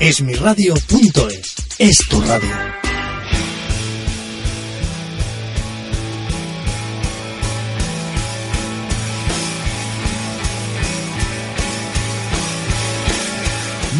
Esmiradio.es es tu radio.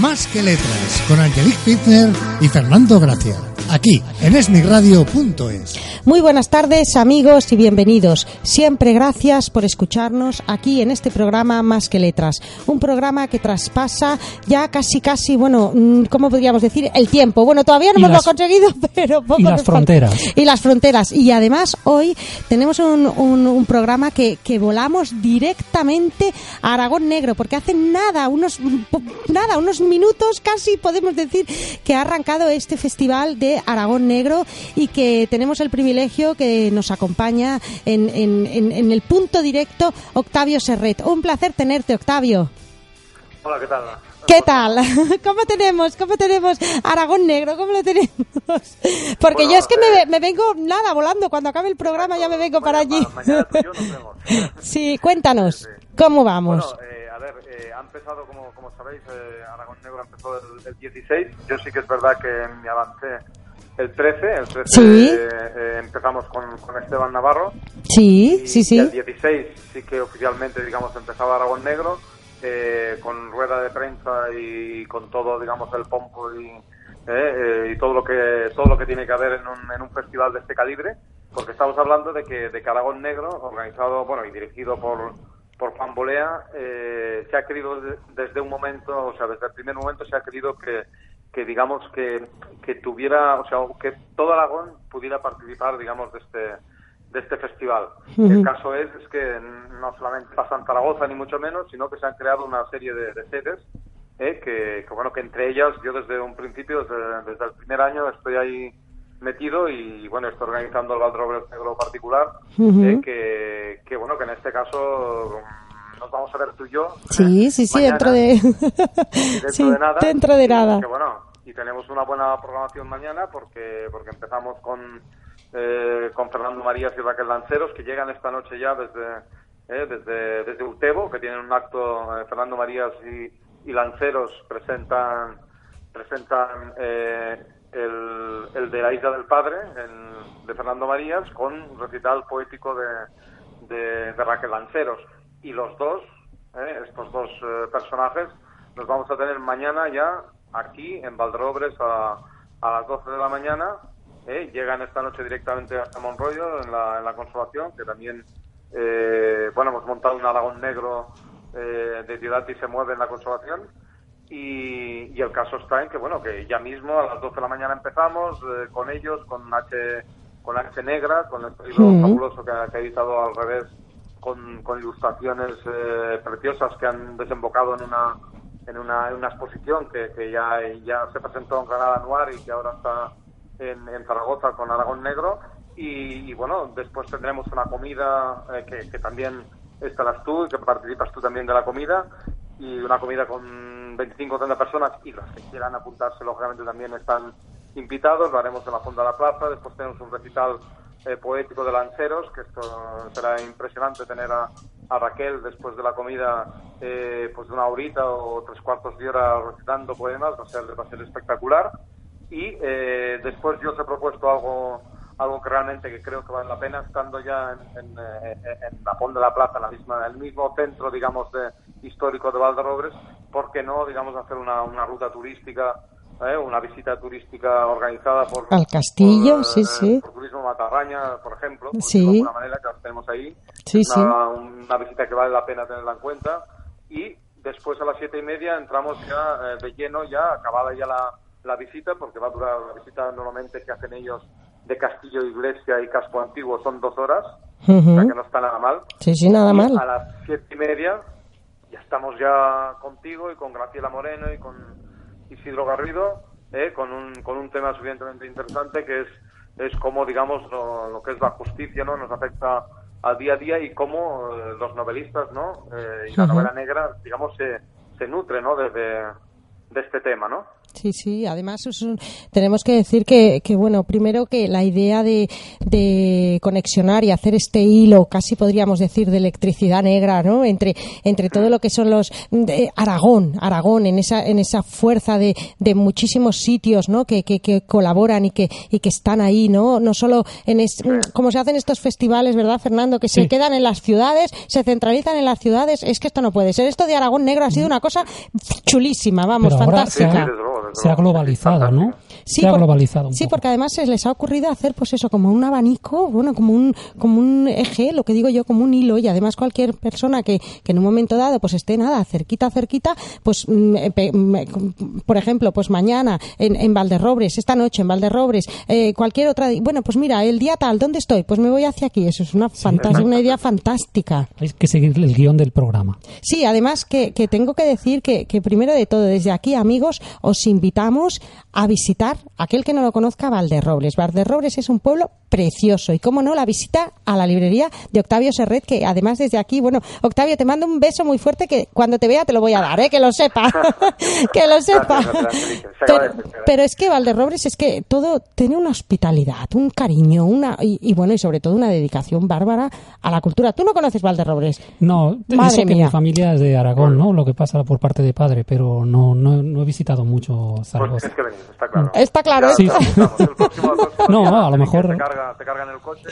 Más que letras, con Angelique Fitzner y Fernando Gracia. Aquí, en esmiradio.es. Muy buenas tardes, amigos, y bienvenidos. Siempre gracias por escucharnos aquí en este programa Más que Letras. Un programa que traspasa ya casi, casi, bueno, mm, ¿cómo podríamos decir? El tiempo. Bueno, todavía no hemos las- lo conseguido, pero poco y las falta. fronteras. Y las fronteras. Y además, hoy tenemos un, un- un programa que, que volamos directamente a Aragón Negro, porque hace nada, unos, nada, unos minutos casi podemos decir que ha arrancado este festival de Aragón Negro y que tenemos el privilegio que nos acompaña en, en- en- en el punto directo Octavio Serret. Un placer tenerte, Octavio. Hola, ¿qué tal? ¿Qué tal? ¿Cómo tenemos? ¿Cómo tenemos Aragón Negro? ¿Cómo lo tenemos? Porque Bueno, yo es que me, eh, me vengo, nada, volando. Cuando acabe el programa ya me vengo para allí. Ma- Mañana. Sí, cuéntanos, Sí, sí. ¿cómo vamos? Bueno, eh, a ver, eh, ha empezado, como, como sabéis, eh, Aragón Negro empezó el, el 16. Yo sí que es verdad que me avancé el 13. El 13 Sí. eh, empezamos con, con Esteban Navarro. Sí, Y- sí, Y sí. el 16 sí que oficialmente, digamos, empezaba Aragón Negro, eh, con rueda de prensa y con todo, digamos, el pompo y, eh, eh, y todo lo que todo lo que tiene que haber en un, en un festival de este calibre, porque estamos hablando de que, de que Aragón Negro, organizado, bueno, y dirigido por por Juan Bolea, eh, se ha querido de- desde un momento, o sea, desde el primer momento se ha querido que, que digamos que, que tuviera, o sea, que todo Aragón pudiera participar, digamos, de este de este festival. Ujú. El caso es, es que no solamente pasa en Zaragoza ni mucho menos, sino que se han creado una serie de, de sedes eh, que, que, bueno que entre ellas yo desde un principio, desde, desde el primer año estoy ahí metido y bueno estoy organizando el Valdrobres Negro particular eh, que, que bueno que en este caso nos vamos a ver tú y yo Sí, eh, sí, sí, mañana, dentro de... dentro sí, de nada dentro de y nada. que, bueno y tenemos una buena programación mañana porque porque empezamos con eh, con Fernando Marías y Raquel Lanceros que llegan esta noche ya desde eh, desde desde Utebo que tienen un acto eh, Fernando Marías y, y Lanceros presentan presentan eh, el, el de la Isla del Padre el de Fernando Marías con un recital poético de, de, de Raquel Lanceros y los dos eh, estos dos eh, personajes los vamos a tener mañana ya aquí en Valdrobres a, a las 12 de la mañana. eh, llegan esta noche directamente hasta Monroyo en la, en la Consolación, que también, eh, bueno, hemos montado un Aragón negro eh, de Ciudad y se mueve en la Consolación. Y, y el caso está en que, bueno, que ya mismo a las 12 de la mañana empezamos eh, con ellos, con H, con H negra, con el Ujú. fabuloso que, que ha editado al revés con, con ilustraciones eh, preciosas que han desembocado en una en una, en una exposición que, que ya, ya se presentó en Granada Noir y que ahora está en, en Zaragoza con Aragón Negro. Y, y, bueno, después tendremos una comida eh, que, que también estarás tú que participas tú también de la comida y una comida con 25 o 30 personas y los que quieran apuntarse lógicamente también están invitados, lo haremos en la Fonda de la Plaza, después tenemos un recital eh, poético de Lanceros, que esto será impresionante tener a, a Raquel después de la comida eh, pues de una horita o tres cuartos de hora recitando poemas, va a ser, va a ser espectacular. Y eh, después yo os he propuesto algo algo que realmente que creo que vale la pena estando ya en, en, eh, en la Fonda de la Plaza, la misma, el mismo centro, digamos, de, histórico de Valderobres, ¿por qué no, digamos, hacer una, una ruta turística, eh, una visita turística organizada por... Al castillo, por, sí, eh, sí. Por Turismo Matarraña, por ejemplo, por Sí. de alguna manera, que las tenemos ahí. Sí, una, una visita que vale la pena tenerla en cuenta. Y después a las siete y media entramos ya eh, de lleno, ya acabada ya la, la visita, porque va a durar la visita normalmente que hacen ellos de Castillo, Iglesia y Casco Antiguo, son dos horas, o sea que no está nada mal. Sí, sí, nada Y mal. A las siete y media ya estamos ya contigo y con Graciela Moreno y con Isidro Garrido, eh, con, un, con un tema suficientemente interesante que es, es cómo, digamos, lo, lo que es la justicia no nos afecta al día a día y cómo eh, los novelistas no Eh, y la novela negra, digamos, se, se nutre ¿no? de, de, de este tema, ¿no? Sí, sí, además un- tenemos que decir que, que, bueno, primero que la idea de, de conexionar y hacer este hilo, casi podríamos decir, de electricidad negra, ¿no? Entre, entre todo lo que son los de Aragón, Aragón, en esa, en esa fuerza de, de muchísimos sitios, ¿no? Que, que, que colaboran y que, y que están ahí, ¿no? No solo en es, como se hacen estos festivales, ¿verdad, Fernando? Que se Sí. quedan en las ciudades, se centralizan en las ciudades. Es que esto no puede ser. Esto de Aragón Negro ha sido una cosa chulísima, vamos, Pero fantástica. Sí, se ha globalizado, ¿no? Sí, se ha por- globalizado un sí, poco. porque además se les ha ocurrido hacer, pues eso, como un abanico, bueno, como un, como un eje, lo que digo yo, como un hilo, y además cualquier persona que, que en un momento dado, pues esté nada, cerquita, cerquita, pues, mm, eh, mm, por ejemplo, pues mañana en, en Valderrobres, esta noche en Valderrobres, eh, cualquier otra, bueno, pues mira, el día tal, ¿dónde estoy? Pues me voy hacia aquí, eso es una fantástica, una idea fantástica. Hay que seguir el guion del programa. Sí, además que, que tengo que decir que, que primero de todo, desde aquí, amigos, os invitamos a visitar, aquel que no lo conozca, Valderrobles. Valderrobles es un pueblo precioso y, cómo no, la visita a la librería de Octavio Serret, que además desde aquí, bueno, Octavio, te mando un beso muy fuerte que cuando te vea te lo voy a dar, ¿eh? que lo sepa, que lo sepa. Pero, es que Valderrobles es que todo tiene una hospitalidad, un cariño, una y, y bueno, y sobre todo una dedicación bárbara a la cultura. ¿Tú no conoces Valderrobles? No, Madre eso que mía. mi familia es de Aragón, ¿no? Lo que pasa por parte de padre, pero no, no, no he visitado mucho Pues Zaragoza. tienes que venir, está claro. Está claro, Ya Sí, el próximo No, día, a lo mejor- Te, carga, te cargan el coche.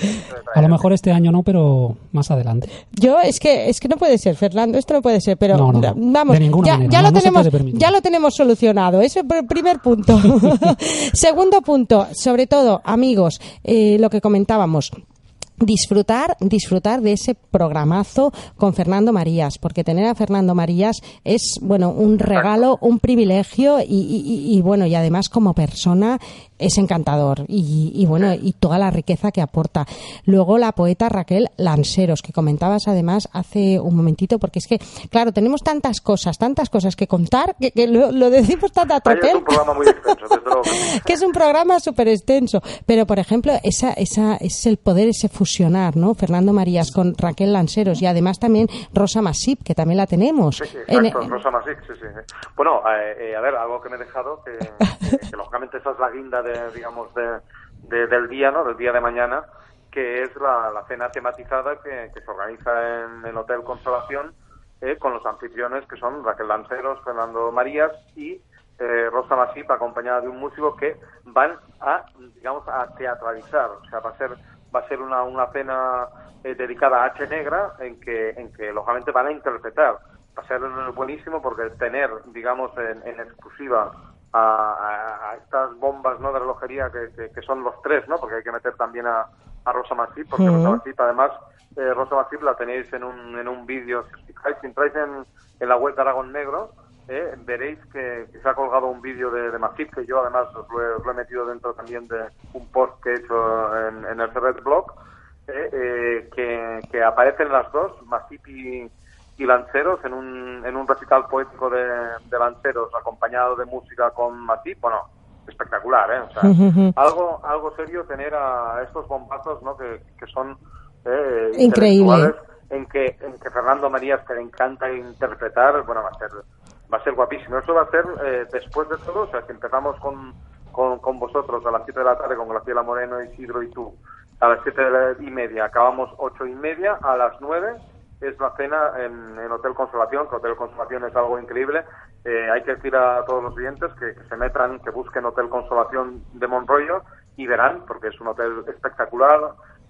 A lo mejor este año no, pero más adelante. Yo es que es que no puede ser, Fernando, esto no puede ser, pero No, no, no. vamos, De ninguna ya, manera, ya no, lo tenemos, ya lo tenemos solucionado. Ese es el primer punto. Segundo punto, sobre todo, amigos, eh, lo que comentábamos. Disfrutar, disfrutar de ese programazo con Fernando Marías, porque tener a Fernando Marías es, bueno, un regalo, un privilegio y, y- y- y, bueno, y además como persona es encantador y, y, bueno, y toda la riqueza que aporta. Luego la poeta Raquel Lanseros, que comentabas además hace un momentito, porque es que, claro, tenemos tantas cosas, tantas cosas que contar, que, que lo, lo decimos tan a Ahí es tropel un programa muy extenso, desde luego. que es un programa súper extenso. Pero, por ejemplo, esa, esa, es el poder, ese fusionar, ¿no? Fernando Marías con Raquel Lanseros y además también Rosa Masip, que también la tenemos. Sí, sí, En- exacto, Rosa Masic, sí, sí. Bueno, eh, eh, a ver, algo que me he dejado, que, que- que lógicamente esa es la guinda de, digamos, de, de- del día, ¿no? Del día de mañana, que es la, la cena tematizada que, que se organiza en el Hotel Consolación eh, con los anfitriones que son Raquel Lanceros, Fernando Marías y eh, Rosa Masip, acompañada de un músico que van a, digamos, a teatralizar, o sea, va a ser va a ser una, una cena eh, dedicada a H Negra en que, en que lógicamente van a interpretar. Va a ser buenísimo porque tener, digamos, en, en exclusiva a, a- a estas bombas ¿no? de relojería que, que- que son los tres, ¿no? porque hay que meter también a, a Rosa Masip, porque. Rosa Masip, además, eh, Rosa Masip la tenéis en un, en un vídeo, si os fijáis, si entráis en, en la web de Aragón Negro, eh, veréis que, que se ha colgado un vídeo de, de que yo además os lo, he, os lo he metido dentro también de un post que he hecho en, en el Red Blog, eh, eh, que, que aparecen las dos, Masip y, y Lanceros, en un, en un recital poético de, de Lanceros acompañado de música con Masip, bueno, espectacular, ¿eh? O sea, algo, algo serio tener a estos bombazos, ¿no? Que, que son eh, Increíble. intelectuales, en que, en que Fernando Marías, que le encanta interpretar, bueno, va a ser, va a ser guapísimo. Eso va a ser eh, después de todo, o sea, si empezamos con, con, con vosotros a las 7 de la tarde, con Graciela Moreno, Isidro y tú, a las siete de la- y media, acabamos ocho y media, a las 9 es la cena en, en Hotel Consolación, que Hotel Consolación es algo increíble. Eh, hay que decir a todos los clientes que, que se metan, que busquen Hotel Consolación de Monroyo y verán, porque es un hotel espectacular.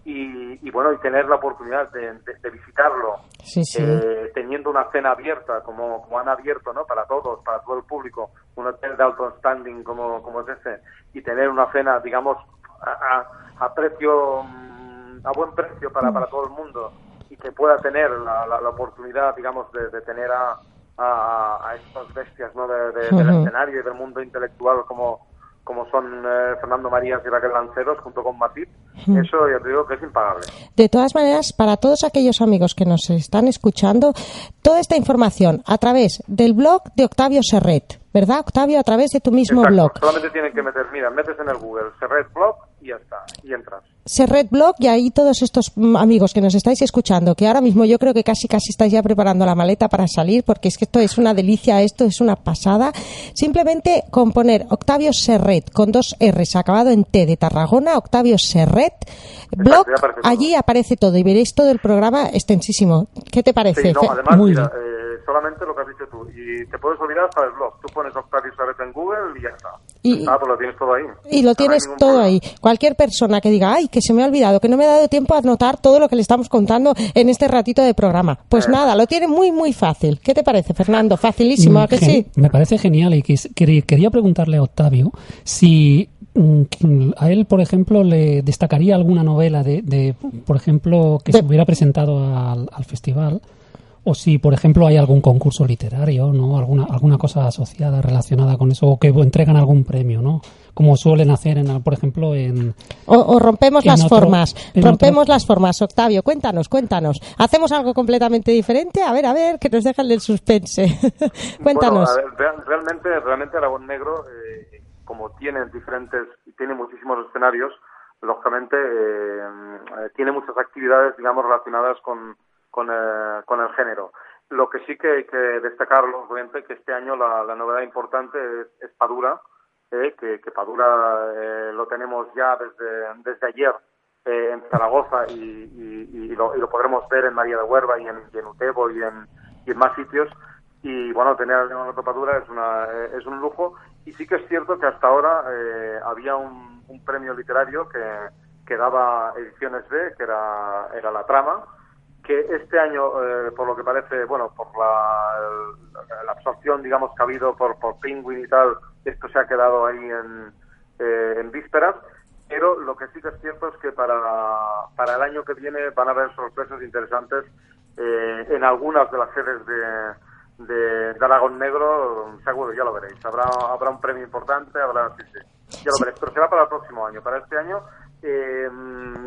Y, y bueno, y tener la oportunidad de, de- de visitarlo, Sí, sí. eh, teniendo una cena abierta, como, como han abierto, ¿no? Para todos, para todo el público, un hotel de alto standing como, como es ese, y tener una cena, digamos, a, a- a precio, mm, a buen precio para, para todo el mundo, y que pueda tener la, la- la oportunidad, digamos, de, de tener a, a, a estas bestias, ¿no? De- de- del escenario y del mundo intelectual como como son eh, Fernando Marías y Raquel Lanceros junto con Matip, eso ya te digo que es impagable. De todas maneras, para todos aquellos amigos que nos están escuchando, toda esta información a través del blog de Octavio Serret, ¿verdad, Octavio? A través de tu mismo Exacto, blog. Solamente tienen que meter, mira, metes en el Google Serret Blog y ya está, y entras. Serret Blog y ahí todos estos mm, amigos que nos estáis escuchando, que ahora mismo yo creo que casi casi estáis ya preparando la maleta para salir, porque es que esto es una delicia, esto es una pasada. Simplemente con poner Octavio Serret con dos R's acabado en T de Tarragona, Octavio Serret Blog, allí aparece todo y veréis todo el programa extensísimo. ¿Qué te parece? Sí, no, además, Muy mira, bien. eh, solamente lo que has dicho tú. Y te puedes olvidar hasta del blog. Tú pones Octavio Serret en Google y ya está. Y- ah, pues lo tienes todo ahí. Y lo No hay tienes ningún todo problema. ahí. Cualquier persona que diga, ay, que se me ha olvidado, que no me ha dado tiempo a anotar todo lo que le estamos contando en este ratito de programa. Pues Eh. nada, lo tiene muy, muy fácil. ¿Qué te parece, Fernando? Facilísimo, ¿a que gen- sí? Me parece genial y quis- quería, quería preguntarle a Octavio si mm, a él, por ejemplo, le destacaría alguna novela de, de, por ejemplo, que De- se hubiera presentado al, al festival o si, por ejemplo, hay algún concurso literario, ¿no? Alguna, alguna cosa asociada, relacionada con eso, o que entregan algún premio, ¿no? Como suelen hacer, en, por ejemplo, en... O, o rompemos En las otro- formas. Rompemos otro- las formas. Octavio, cuéntanos, cuéntanos. ¿Hacemos algo completamente diferente? A ver, a ver, que nos dejan el suspense. cuéntanos. Bueno, a ver, real- realmente, realmente Aragón Negro, eh, como tiene diferentes, tiene muchísimos escenarios, lógicamente eh, eh, tiene muchas actividades, digamos, relacionadas con, con, eh, con el género. Lo que sí que hay que destacarlo, obviamente, que este año la, la novedad importante es, Padura, eh, que, que Padura eh, lo tenemos ya desde, desde ayer eh, en Zaragoza y, y- lo, y lo podremos ver en María de Huerva y en, en Utebo y en, en más sitios. Y bueno, tener a Padura es, una, es un lujo. Y sí que es cierto que hasta ahora eh, había un, un premio literario que, que daba Ediciones B, que era, era La Trama, que este año, eh, por lo que parece, bueno, por la, absorción, digamos, que ha habido por, por Penguin y tal, esto se ha quedado ahí en, eh, en vísperas. Pero lo que sí que es cierto es que para, para el año que viene van a haber sorpresas interesantes eh, en algunas de las sedes de, de, de Aragón Negro, seguro, ya lo veréis. Habrá, habrá un premio importante, habrá, sí, sí, ya lo veréis. Pero será para el próximo año. Para este año eh,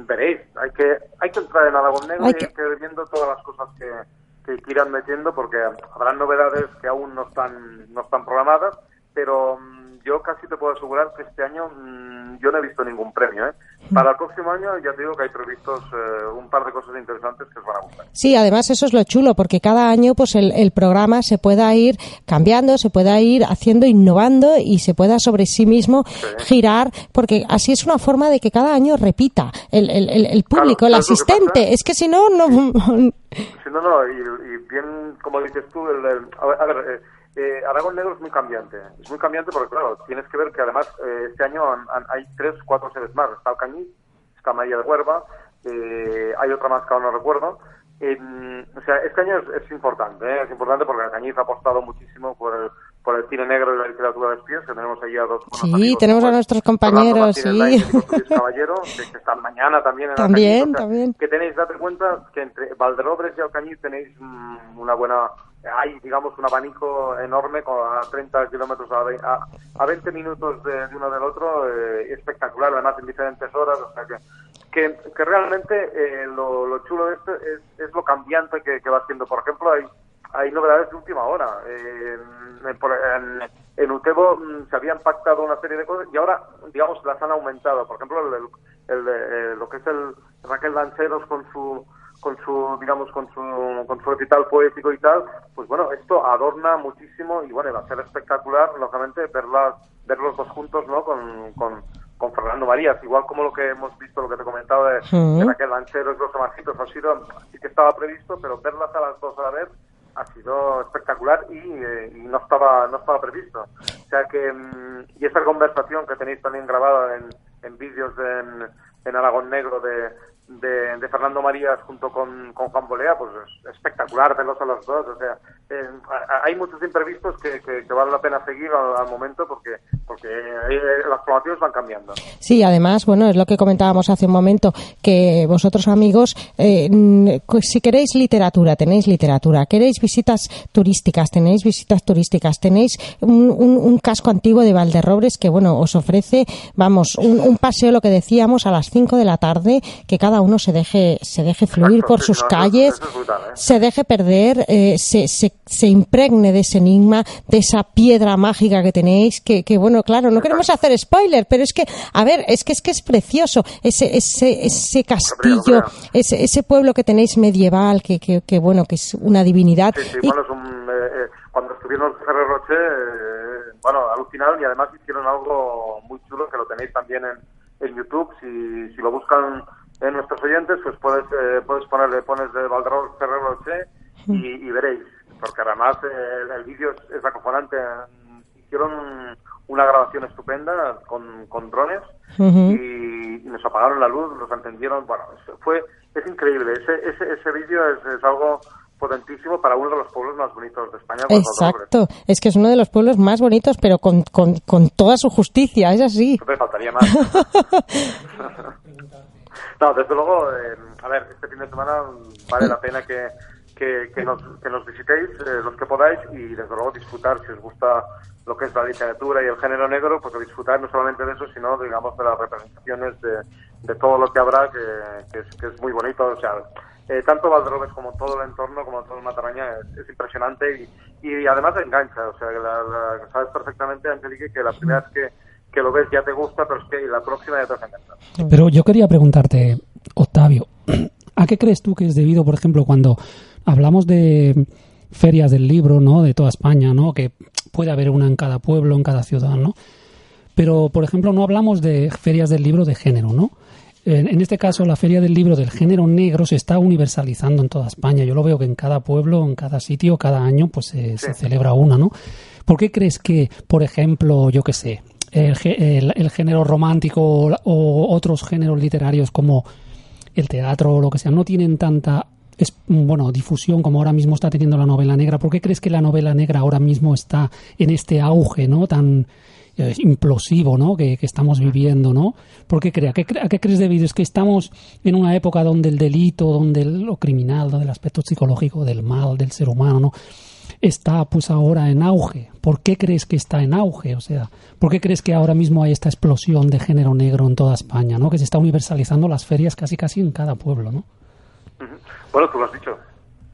veréis, hay que, hay que entrar en Aragón Negro y que- hay que ir viendo todas las cosas que, que, irán metiendo porque habrán novedades que aún no están, no están programadas, pero mm, yo casi te puedo asegurar que este año mm, yo no he visto ningún premio. ¿eh? Para el próximo año ya te digo que hay previstos eh, un par de cosas interesantes que os van a gustar. Sí, además eso es lo chulo, porque cada año pues el, el programa se pueda ir cambiando, se pueda ir haciendo, innovando y se pueda sobre sí mismo girar, porque así es una forma de que cada año repita el, el, el- el público, el ¿sabes lo que asistente. Es que si no, no... Sí, no, no, y, y bien, como dices tú, a ver, eh, eh, Aragón Negro es muy cambiante. Es muy cambiante porque, claro, tienes que ver que además eh, este año han- han- hay tres, cuatro sedes más. Está Alcañiz, está María de Huerva, eh, hay otra más que ahora no recuerdo. Eh, o sea, este año es, es importante, ¿eh? es importante porque Alcañiz ha apostado muchísimo por el, por el cine negro y la literatura de espías, que tenemos ahí a dos Sí, amigos, tenemos a como nuestros compañeros, sí. Caballero, que, que están mañana también en También, Alcañiz. O sea, también. que tenéis, date cuenta que entre Valderobres y Alcañiz tenéis mm, una buena, hay digamos un abanico enorme a 30 kilómetros a, a, a 20 minutos de, uno del otro, eh, espectacular, además en diferentes horas, o sea que, que, realmente eh, lo, lo chulo de esto es, es lo cambiante que, va haciendo. Por ejemplo, hay, hay novedades de última hora. Eh, en, en- en Utebo mm, se habían pactado una serie de cosas y ahora, digamos, las han aumentado. Por ejemplo, el, el- el eh, lo que es el Raquel Lanceros con su con su digamos con su con su recital poético y tal pues bueno esto adorna muchísimo y bueno va a ser espectacular lógicamente verlas ver los dos juntos no con, con con Fernando Marías, igual como lo que hemos visto, lo que te comentaba de, Sí. de Raquel Lancheros, los Marcitos, ha sido, sí que estaba previsto, pero verlas a las dos a la vez ha sido espectacular y, eh, y no estaba no estaba previsto. O sea que, mm, y esa conversación que tenéis también grabada en, en vídeos de- en, en Aragón Negro de, de, Fernando Marías junto con, con Juan Bolea, pues es espectacular verlos a los dos. O sea, eh, hay muchos imprevistos que, que, que vale la pena seguir al, momento porque porque eh, las formaciones van cambiando. Sí, además, bueno, es lo que comentábamos hace un momento, que vosotros amigos, eh, mm, si queréis literatura, tenéis literatura, queréis visitas turísticas, tenéis visitas turísticas, tenéis un, un- casco antiguo de Valderrobres que, bueno, os ofrece, vamos, un, un paseo, lo que decíamos, a las 5 de la tarde, que cada uno se deje, se deje fluir Exacto, por sí, sus no, calles, eso es brutal, ¿eh? se deje perder, eh, se, se, se impregne de ese enigma, de esa piedra mágica que tenéis, que, que bueno, claro. No queremos hacer spoiler, pero es que, a ver, es que es que es precioso ese ese ese castillo, ese ese pueblo que tenéis medieval, que, que, que bueno, que es una divinidad. Sí, sí, bueno, es un, eh, cuando estuvieron en Ferrer Roche, eh, bueno, alucinaron y además hicieron algo muy chulo que lo tenéis también en, en YouTube. Si, si lo buscan en nuestros oyentes, pues puedes eh, puedes ponerle pones de Valderrama Ferrer Roche y, y veréis, porque además eh, el, el vídeo es, es acojonante. Hicieron una grabación estupenda con, con drones y nos apagaron la luz, nos entendieron. Bueno, fue es increíble. Ese ese, ese vídeo es, es algo potentísimo para uno de los pueblos más bonitos de España. Exacto, es que es uno de los pueblos más bonitos, pero con, con, con toda su justicia, es así. No faltaría más. no, desde luego, eh, a ver, este fin de semana vale la pena que, que, que nos, que nos visitéis, eh, los que podáis, y desde luego disfrutar, si os gusta lo que es la literatura y el género negro, pues disfrutar no solamente de eso, sino, digamos, de las representaciones de, de todo lo que habrá, que, que, es, que es muy bonito. O sea, eh, tanto Valderobes como todo el entorno, como todo el Mataraña, es, es impresionante y, y además engancha. O sea, la, la- sabes perfectamente, Angelique, que la primera vez que, que lo ves ya te gusta, pero es que la próxima ya te vas a. Pero yo quería preguntarte, Octavio, ¿a qué crees tú que es debido, por ejemplo, cuando hablamos de ferias del libro, ¿no? De toda España, ¿no? Que puede haber una en cada pueblo, en cada ciudad, ¿no? Pero, por ejemplo, no hablamos de ferias del libro de género, ¿no? En, en este caso, la feria del libro del género negro se está universalizando en toda España. Yo lo veo que en cada pueblo, en cada sitio, cada año, pues se, se celebra una, ¿no? ¿Por qué crees que, por ejemplo, yo qué sé, el, el- el género romántico o, otros géneros literarios como el teatro o lo que sea no tienen tanta es, bueno difusión como ahora mismo está teniendo la novela negra? ¿Por qué crees que la novela negra ahora mismo está en este auge, no tan eh, implosivo, ¿no? Que, que estamos viviendo, ¿no? ¿Por qué crea? ¿Qué, ¿A qué crees debido? Es que estamos en una época donde el delito, donde lo criminal, donde el aspecto psicológico del mal del ser humano, ¿no? Está pues ahora en auge. ¿Por qué crees que está en auge? O sea, ¿por qué crees que ahora mismo hay esta explosión de género negro en toda España, ¿no? Que se está universalizando las ferias casi casi en cada pueblo, ¿no? Bueno, tú lo has dicho.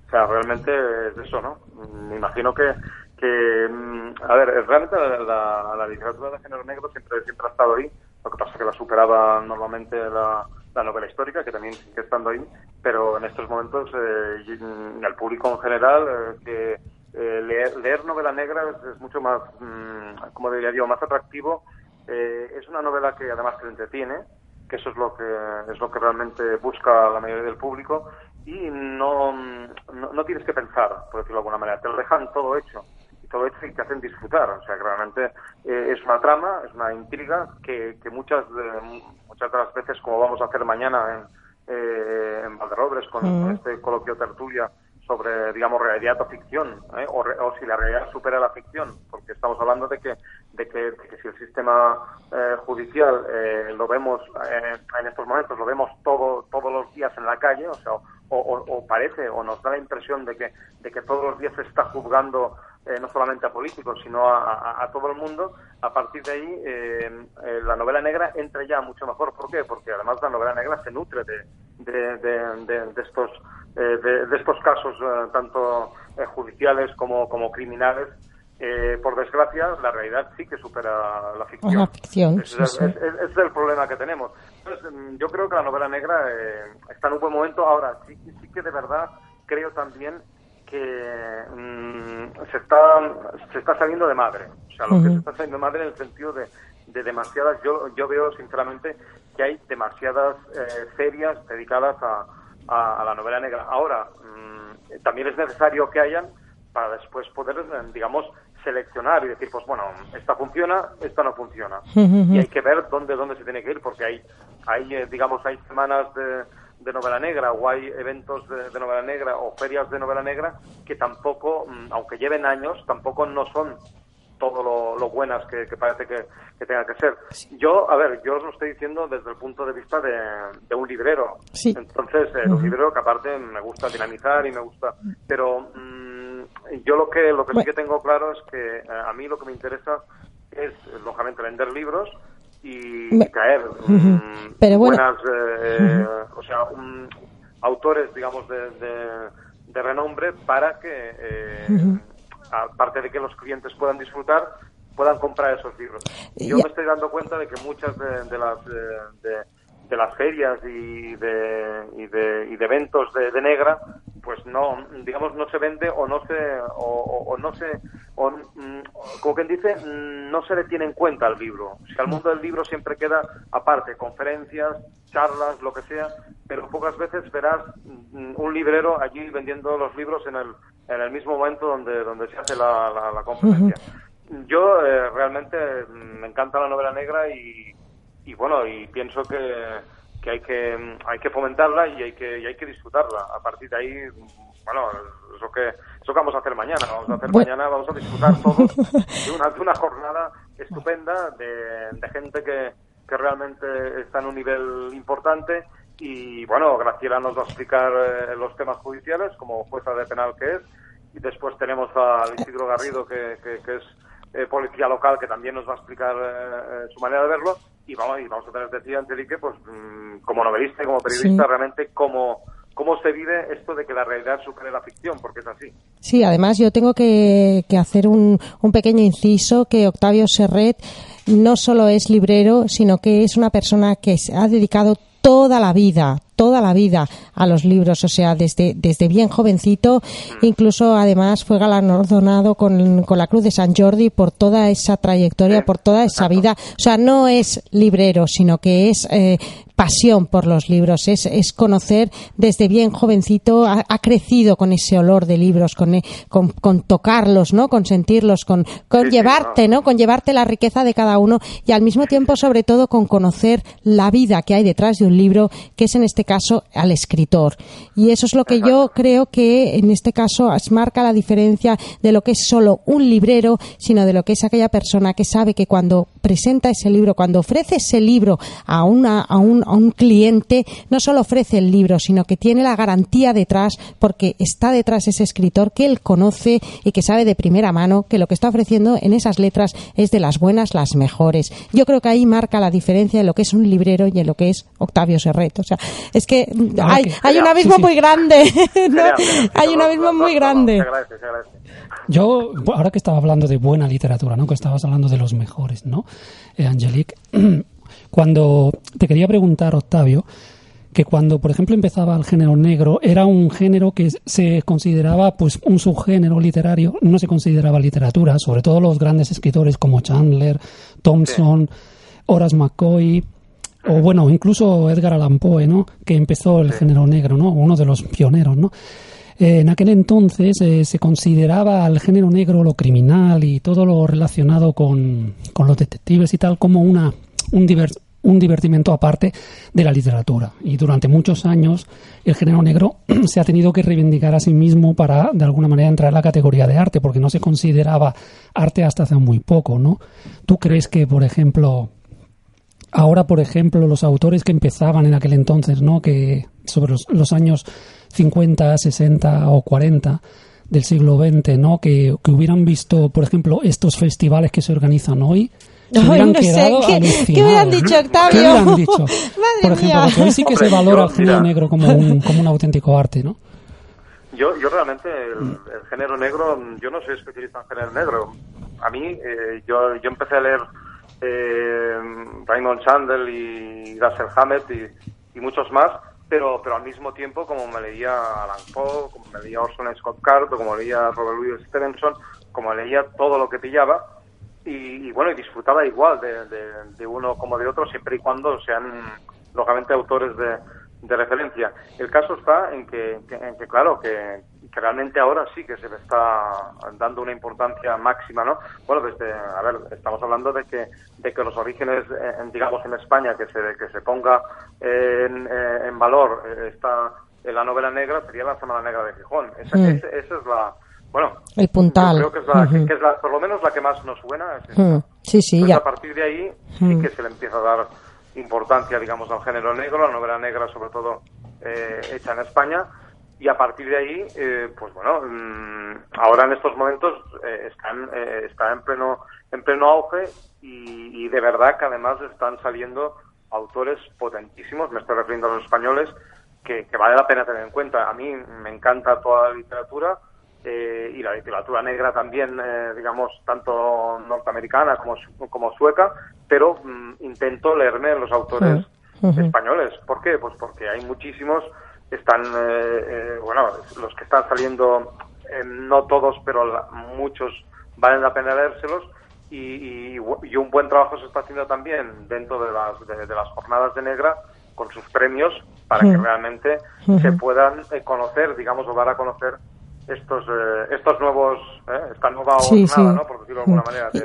O sea, realmente es eso, ¿no? Me imagino que, que mm, a ver, realmente la, la- literatura de género negro siempre, siempre ha estado ahí. Lo que pasa es que la superaba normalmente la, la novela histórica, que también sigue estando ahí, pero en estos momentos eh, el público en general, eh, que eh, leer, leer novela negra es, es mucho más, mm, como diría yo, más atractivo. Eh, es una novela que además te entretiene, que eso es lo que es lo que realmente busca la mayoría del público. Y no, no, no tienes que pensar, por decirlo de alguna manera, te lo dejan todo hecho y todo hecho y te hacen disfrutar, o sea que realmente eh, es una trama, es una intriga que, que muchas de, muchas de las veces, como vamos a hacer mañana en, eh, en Valderrobres con, con este coloquio tertulia sobre, digamos, realidad o ficción, ¿eh? o, re- o si la realidad supera la ficción, porque estamos hablando de que, de que, si el sistema eh, judicial eh, lo vemos eh, en estos momentos, lo vemos todo, todos los días en la calle, o sea, o, o- parece, o nos da la impresión de que, de que todos los días se está juzgando eh, no solamente a políticos, sino a, a- todo el mundo, a partir de ahí eh, la novela negra entra ya mucho mejor. ¿Por qué? Porque además la novela negra se nutre de, de, de- estos de, de estos casos eh, tanto eh, judiciales como, como criminales. Eh, por desgracia, la realidad sí que supera la ficción. La ficción, es, sí, sí. es- es- ese es el problema que tenemos. Entonces, mm, yo creo que la novela negra eh, está en un buen momento. Ahora, sí, sí que de verdad creo también que mm, se está se está saliendo de madre. O sea, lo que se está saliendo de madre en el sentido de, de demasiadas. Yo, yo veo, sinceramente, que hay demasiadas eh, ferias dedicadas a, a- a la novela negra. Ahora, mm, también es necesario que hayan para después poder, eh, digamos, seleccionar y decir, pues bueno, esta funciona, esta no funciona. Y hay que ver dónde, dónde se tiene que ir, porque hay, hay eh, digamos, hay semanas de, de novela negra o hay eventos de, de novela negra o ferias de novela negra que tampoco, mm, aunque lleven años, tampoco no son todo lo, lo buenas que, que parece que, que tenga que ser. Yo, a ver, yo os lo estoy diciendo desde el punto de vista de, de un librero. Sí. Entonces, eh, un librero que aparte me gusta dinamizar y me gusta... Pero mm, yo lo que, lo que sí que tengo claro es que eh, a mí lo que me interesa es, lógicamente, vender libros y, Me- traer mm, Pero bueno. buenas, eh, o sea, un- autores, digamos, de, de- de renombre para que, eh, aparte de que los clientes puedan disfrutar, puedan comprar esos libros. Yo me estoy dando cuenta de que muchas de, las de, de, las ferias y de, y de, y de eventos de, negra pues no digamos no se vende o no se o, no se o, mm, como quien dice mm, no se le tiene en cuenta al libro si al mundo del libro siempre queda aparte conferencias charlas lo que sea pero pocas veces verás mm, un librero allí vendiendo los libros en el en el mismo momento donde donde se hace la, la, conferencia yo eh, realmente me encanta la novela negra y, y bueno y pienso que que hay que hay que fomentarla y hay que y hay que disfrutarla. A partir de ahí, bueno, eso que eso que vamos a hacer mañana, vamos a hacer mañana, vamos a disfrutar todos de una, de una jornada estupenda de, de gente que, que realmente está en un nivel importante y bueno, Graciela nos va a explicar eh, los temas judiciales como jueza de penal que es. Y después tenemos a Isidro Garrido que, que, es eh, policía local que también nos va a explicar eh, su manera de verlo. Y vamos, y vamos a tener decir Angelique, pues mm, como novelista y como periodista, realmente cómo, cómo se vive esto de que la realidad supere la ficción, porque es así. Sí, además yo tengo que, que hacer un, un pequeño inciso que Octavio Serret no solo es librero, sino que es una persona que ha dedicado toda la vida, toda la vida a los libros, o sea, desde, desde bien jovencito, incluso además fue galardonado con, con la Cruz de San Jordi por toda esa trayectoria, por toda esa vida. O sea, no es librero, sino que es eh, pasión por los libros, es, es conocer desde bien jovencito, ha, crecido con ese olor de libros, con, eh, con, con tocarlos, ¿no? Con sentirlos, con, con llevarte, ¿no? Con llevarte la riqueza de cada uno y al mismo tiempo, sobre todo, con conocer la vida que hay detrás de un libro, que es en este caso al escritor. Y eso es lo que yo creo que en este caso marca la diferencia de lo que es solo un librero, sino de lo que es aquella persona que sabe que cuando presenta ese libro, cuando ofrece ese libro a una, a un, a un cliente no solo ofrece el libro, sino que tiene la garantía detrás, porque está detrás ese escritor que él conoce y que sabe de primera mano que lo que está ofreciendo en esas letras es de las buenas, las mejores. Yo creo que ahí marca la diferencia de lo que es un librero y en lo que es Octavio Serret. O sea, es que hay, hay un abismo muy grande. Hay un abismo muy grande. Yo, ahora que estaba hablando de buena literatura, ¿no? Que estabas hablando de los mejores, ¿no? Eh, Angelique, Cuando te quería preguntar, Octavio, que cuando, por ejemplo, empezaba el género negro, era un género que se consideraba pues un subgénero literario, no se consideraba literatura, sobre todo los grandes escritores como Chandler, Thompson, Horace McCoy, o bueno, incluso Edgar Allan Poe, ¿no? Que empezó el género negro, ¿no? Uno de los pioneros, ¿no? En aquel entonces eh, se consideraba al género negro lo criminal y todo lo relacionado con, con los detectives y tal como una un, un divertimento aparte de la literatura. Y durante muchos años el género negro se ha tenido que reivindicar a sí mismo para, de alguna manera, entrar en la categoría de arte, porque no se consideraba arte hasta hace muy poco, ¿no? ¿Tú crees que, por ejemplo, ahora, por ejemplo, los autores que empezaban en aquel entonces, ¿no? Que sobre los, los años 50, 60 o 40 del siglo XX, ¿no? Que, que hubieran visto, por ejemplo, estos festivales que se organizan hoy, se hubieran no quedado sé, ¿qué, ¿qué, hubieran dicho, Octavio? ¿Qué hubieran dicho? Por ejemplo, porque hoy sí que se valora el género negro como un, como un auténtico arte, ¿no? Yo, yo realmente, el, género negro, yo no soy especialista en género negro. A mí, eh, yo, yo empecé a leer eh, Raymond Chandler y Dashiell Hammett y, y, muchos más, pero, pero al mismo tiempo, como me leía Alan Poe, como me leía Orson Scott Card, como leía Robert Louis Stevenson, como leía todo lo que pillaba, y, bueno, y disfrutaba igual de, de, uno como de otro, siempre y cuando sean, lógicamente, autores de, de referencia. El caso está en que, en que claro, que, realmente ahora sí que se le está dando una importancia máxima, ¿no? Bueno, desde, a ver, estamos hablando de que, de que los orígenes, eh, digamos, en España, que se, que se ponga en, eh, en valor eh, esta, la novela negra, sería la Semana Negra de Gijón. Esa, mm. esa es la bueno, el puntal. creo que es, la, que es la, por lo menos la que más nos suena. Sí, sí, ya. A partir de ahí sí que se le empieza a dar importancia, digamos, al género negro, la novela negra sobre todo eh, hecha en España. Y a partir de ahí, eh, pues bueno, mm, ahora en estos momentos eh, están, está en pleno, en pleno auge y, y de verdad que además están saliendo autores potentísimos, me estoy refiriendo a los españoles, que, que, vale la pena tener en cuenta. A mí me encanta toda la literatura, eh, y la literatura negra también, eh, digamos, tanto norteamericana como, como sueca, pero mm, intento leerme los autores españoles. ¿Por qué? Pues porque hay muchísimos, están, eh, eh, bueno, los que están saliendo, eh, no todos, pero la- muchos valen la pena leérselos. Y, y- y un buen trabajo se está haciendo también dentro de las, de, de las jornadas de negra con sus premios para que realmente se puedan eh, conocer, digamos, o dar a conocer estos eh, estos nuevos, eh, esta nueva Sí, jornada, sí. ¿no? por decirlo de alguna manera, de,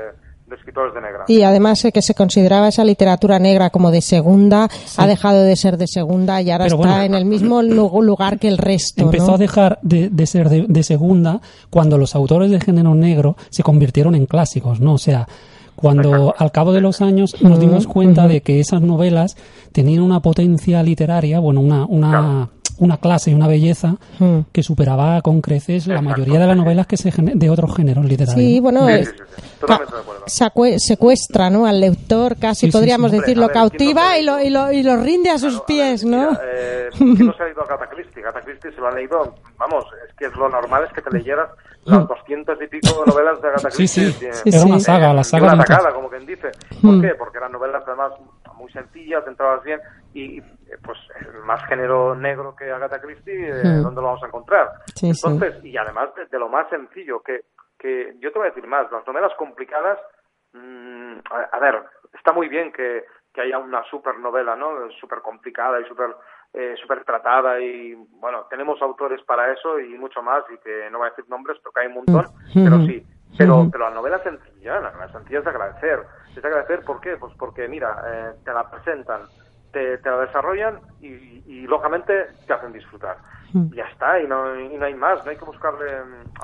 de escritores de negra. Y además eh, que se consideraba esa literatura negra como de segunda, ha dejado de ser de segunda y ahora Pero está bueno. en el mismo lu- lugar que el resto. Empezó ¿no? a dejar de, de ser de, de segunda cuando los autores de género negro se convirtieron en clásicos, ¿no? O sea, cuando al cabo de los años nos dimos cuenta de que esas novelas tenían una potencia literaria, bueno, una, una, una clase y una belleza Mm. que superaba con creces la mayoría de las novelas que se de otros géneros literarios. Sí, ¿no? bueno, Sí, eh, sí, sí, sí. Totalmente de acuerdo. sacue- secuestra ¿no? al lector, casi podríamos Hombre, lo a ver, ¿quién no cautiva ha y lo, y, lo, y lo rinde a sus Claro, a pies, ver, ¿no? mira, eh, ¿quién no se ha leído a? Agatha Christie se lo han leído, vamos, es que es lo normal es que te leyeras las doscientas y pico novelas de Agatha Sí, Christie. sí. Sí, Era una saga, la de saga una como quien dice. ¿Por Mm. qué? Porque eran novelas además muy sencillas, entrabas bien y pues el más género negro que Agatha Christie, eh, Mm. ¿dónde lo vamos a encontrar? Sí, sí. Entonces, y además de, de lo más sencillo, que, que yo te voy a decir más, las novelas complicadas, mm, a, a ver, está muy bien que, que haya una super novela, ¿no? Súper complicada y súper eh, super tratada y, bueno, tenemos autores para eso y mucho más y que no voy a decir nombres, pero que hay un montón, Mm. pero Ujú. sí. Pero, pero la novela sencilla, la novela sencilla es de agradecer. Es de agradecer, ¿por qué? Pues porque, mira, eh, te la presentan, te, te la desarrollan y, y, lógicamente, te hacen disfrutar. Mm. Ya está, y no, y no hay más, no hay que buscarle...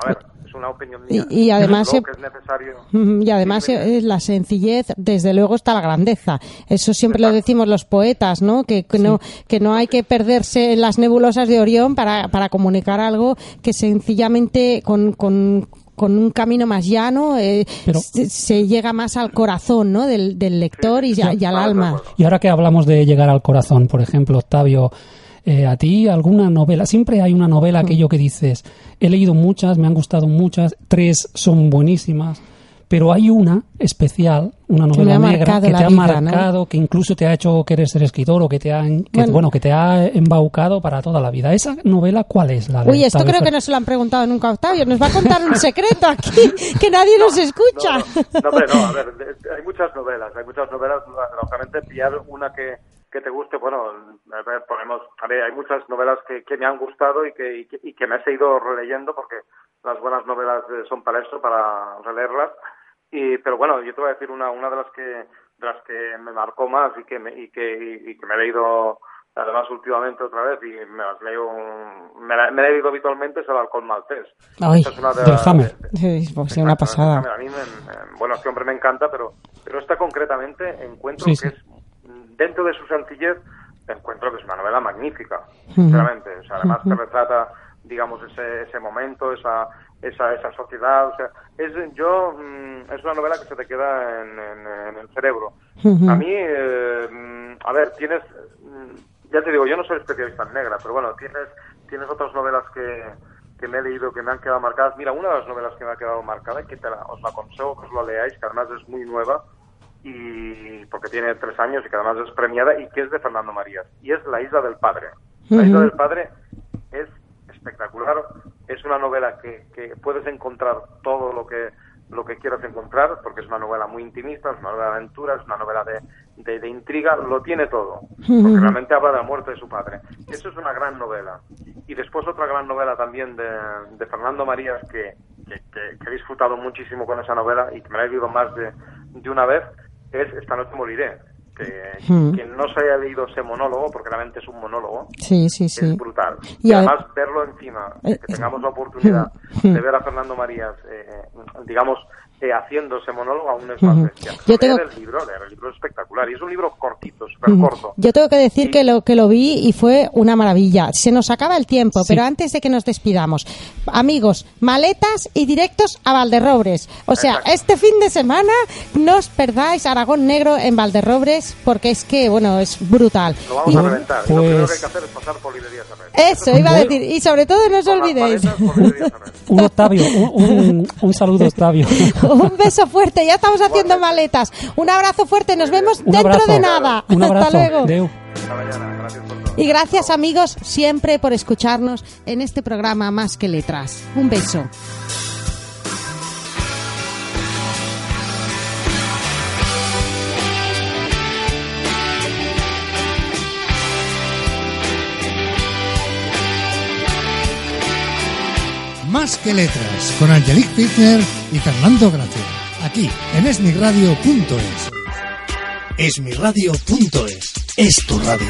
A ver, es una opinión mía. Y- y además es necesario... Y además Sí, la sencillez, desde luego está la grandeza. Eso siempre lo decimos los poetas, ¿no? Que, que no que no hay que perderse en las nebulosas de Orión para, para comunicar algo que sencillamente con, con, con un camino más llano eh, Pero- se, se llega más al corazón, ¿no? Del, del lector y, al alma. Y ahora que hablamos de llegar al corazón, por ejemplo, Octavio, eh, a ti alguna novela, siempre hay una novela aquello que dices, he leído muchas, me han gustado muchas, tres son buenísimas, pero hay una especial, una novela ha negra que te ha vida, ¿no? marcado, que incluso te ha hecho querer ser escritor o que te ha, que, Bueno. bueno. que te ha embaucado para toda la vida. ¿Esa novela cuál es? La de Uy, esto creo que no se lo han preguntado nunca a Octavio. Nos va a contar un secreto aquí que nadie nos escucha. No, no, no, hombre, no, a ver, hay muchas novelas, hay muchas novelas, lógicamente pillar una que, que te guste, bueno, a ver, ponemos, a ver, hay muchas novelas que, que me han gustado y que, y que, y que me he seguido releyendo porque las buenas novelas eh, son para eso, para releerlas. Y, pero bueno, yo te voy a decir una, una de las que, de las que me marcó más y que me, y que, y, y que me he leído además últimamente otra vez y me las leo, me la, me la he leído habitualmente es el alcohol maltés. Ay, Esta es una de del las- Hammer. de- Sí, pues sí, una pasada. a mí, me- me- bueno, este hombre me encanta, pero, pero esta concretamente encuentro Sí, que es, dentro de su sencillez, encuentro que es una novela magnífica, sinceramente. O sea, además te retrata, digamos, ese, ese momento, esa, esa, esa sociedad. O sea, es, yo, mm, es una novela que se te queda en, en- en el cerebro. A mí, eh, a ver, tienes, mm, ya te digo, yo no soy especialista en negra, pero bueno, tienes, tienes otras novelas que, que me he leído que me han quedado marcadas. Mira, una de las novelas que me ha quedado marcada que te la- os la aconsejo que os la leáis, que además es muy nueva y porque tiene tres años y que además es premiada y que es de Fernando Marías y es La Isla del Padre. La Isla del Padre es espectacular, es una novela que, que puedes encontrar todo lo que lo que quieras encontrar, porque es una novela muy intimista, es una novela de aventura, es una novela de, de, de intriga, lo tiene todo, porque realmente habla de la muerte de su padre. Eso es una gran novela. Y después otra gran novela también de, de Fernando Marías que, que, que- que he disfrutado muchísimo con esa novela y que me la he leído más de, de una vez, es Esta noche moriré. Que Hmm. quien no se haya leído ese monólogo, porque realmente es un monólogo, Sí, sí, sí. es brutal. Y Y, ade- además verlo encima, Eh, que tengamos la oportunidad Hmm. de ver a Fernando Marías, eh, digamos, eh, haciendo ese monólogo aún es más bestia. Yo tengo- Leer el libro, leer el libro es espectacular. Y es un libro cortito, súper corto. Yo tengo que decir que lo que lo vi y fue una maravilla. Se nos acaba el tiempo, pero antes de que nos despidamos, amigos, maletas y directos a Valderrobres. O sea, Exacto. este fin de semana no os perdáis Aragón Negro en Valderrobres porque es que, bueno, es brutal. Lo vamos Y- a reventar. Lo primero que pues- hay que hacer es pasar por librerías. Eso, iba a decir. Y sobre todo no os olvidéis. maletas. Un Octavio, un, un- un saludo Octavio. Un beso fuerte, ya estamos haciendo maletas. Un abrazo fuerte, nos vemos Un dentro abrazo. de nada. Un abrazo. Hasta luego. Deu. Y gracias amigos siempre por escucharnos en este programa Más que Letras. Un beso. Que letras con Angelique Fitzner y Fernando Gracia. Aquí en esmiradio.es. Esmiradio.es es tu radio.